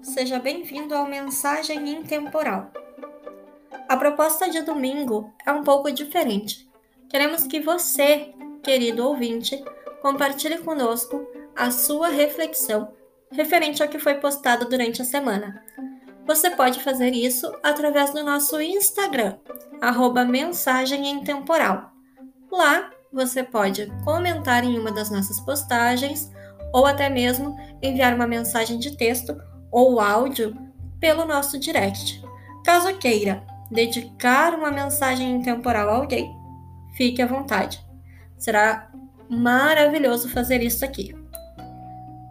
seja bem-vindo ao Mensagem Intemporal. A proposta de domingo é um pouco diferente. Queremos que você, querido ouvinte, compartilhe conosco a sua reflexão referente ao que foi postado durante a semana. Você pode fazer isso através do nosso Instagram, arroba Mensagem Intemporal. Lá você pode comentar em uma das nossas postagens ou até mesmo enviar uma mensagem de texto ou áudio pelo nosso direct. Caso queira dedicar uma mensagem temporal a alguém, fique à vontade. Será maravilhoso fazer isso aqui.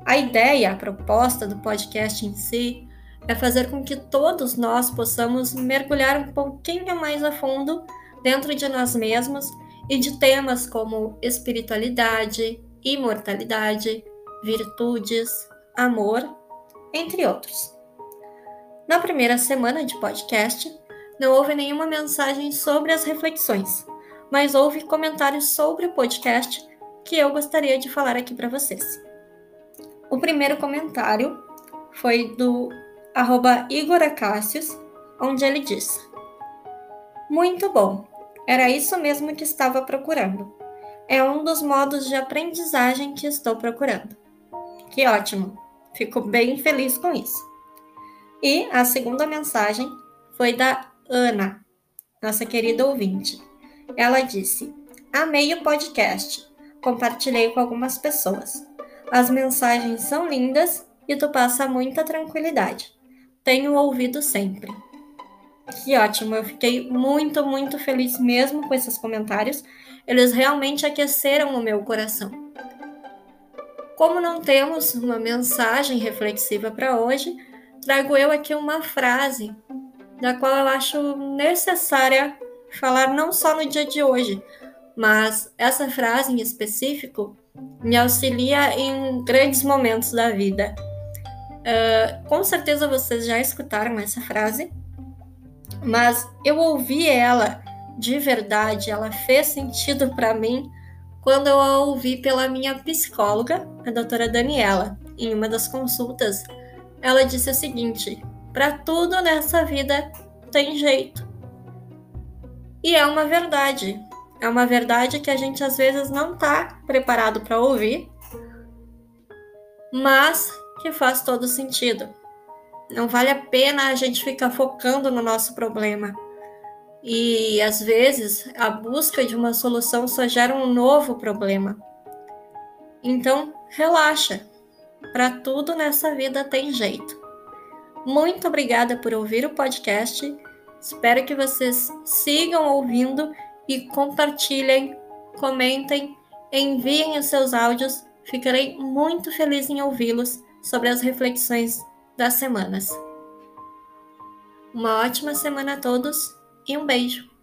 A ideia, a proposta do podcast em si é fazer com que todos nós possamos mergulhar um pouquinho mais a fundo dentro de nós mesmos e de temas como espiritualidade, imortalidade, virtudes, amor, entre outros. Na primeira semana de podcast, não houve nenhuma mensagem sobre as reflexões, mas houve comentários sobre o podcast que eu gostaria de falar aqui para vocês. O primeiro comentário foi do arroba Igor onde ele disse: Muito bom, era isso mesmo que estava procurando. É um dos modos de aprendizagem que estou procurando. Que ótimo! Fico bem feliz com isso. E a segunda mensagem foi da Ana, nossa querida ouvinte. Ela disse: Amei o podcast. Compartilhei com algumas pessoas. As mensagens são lindas e tu passa muita tranquilidade. Tenho ouvido sempre. Que ótimo, eu fiquei muito, muito feliz mesmo com esses comentários. Eles realmente aqueceram o meu coração. Como não temos uma mensagem reflexiva para hoje, trago eu aqui uma frase da qual eu acho necessária falar não só no dia de hoje, mas essa frase em específico me auxilia em grandes momentos da vida. Uh, com certeza vocês já escutaram essa frase, mas eu ouvi ela de verdade, ela fez sentido para mim quando eu a ouvi pela minha psicóloga, a doutora Daniela, em uma das consultas, ela disse o seguinte: para tudo nessa vida tem jeito. E é uma verdade. É uma verdade que a gente às vezes não está preparado para ouvir, mas que faz todo sentido. Não vale a pena a gente ficar focando no nosso problema e às vezes a busca de uma solução só gera um novo problema. Então, relaxa. Para tudo nessa vida tem jeito. Muito obrigada por ouvir o podcast. Espero que vocês sigam ouvindo e compartilhem, comentem, enviem os seus áudios. Ficarei muito feliz em ouvi-los sobre as reflexões das semanas. Uma ótima semana a todos e um beijo!